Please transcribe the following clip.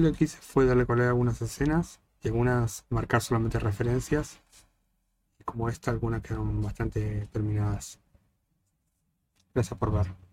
lo que hice fue darle color a algunas escenas y algunas marcar solamente referencias. Como esta, algunas quedaron bastante terminadas. Gracias por ver.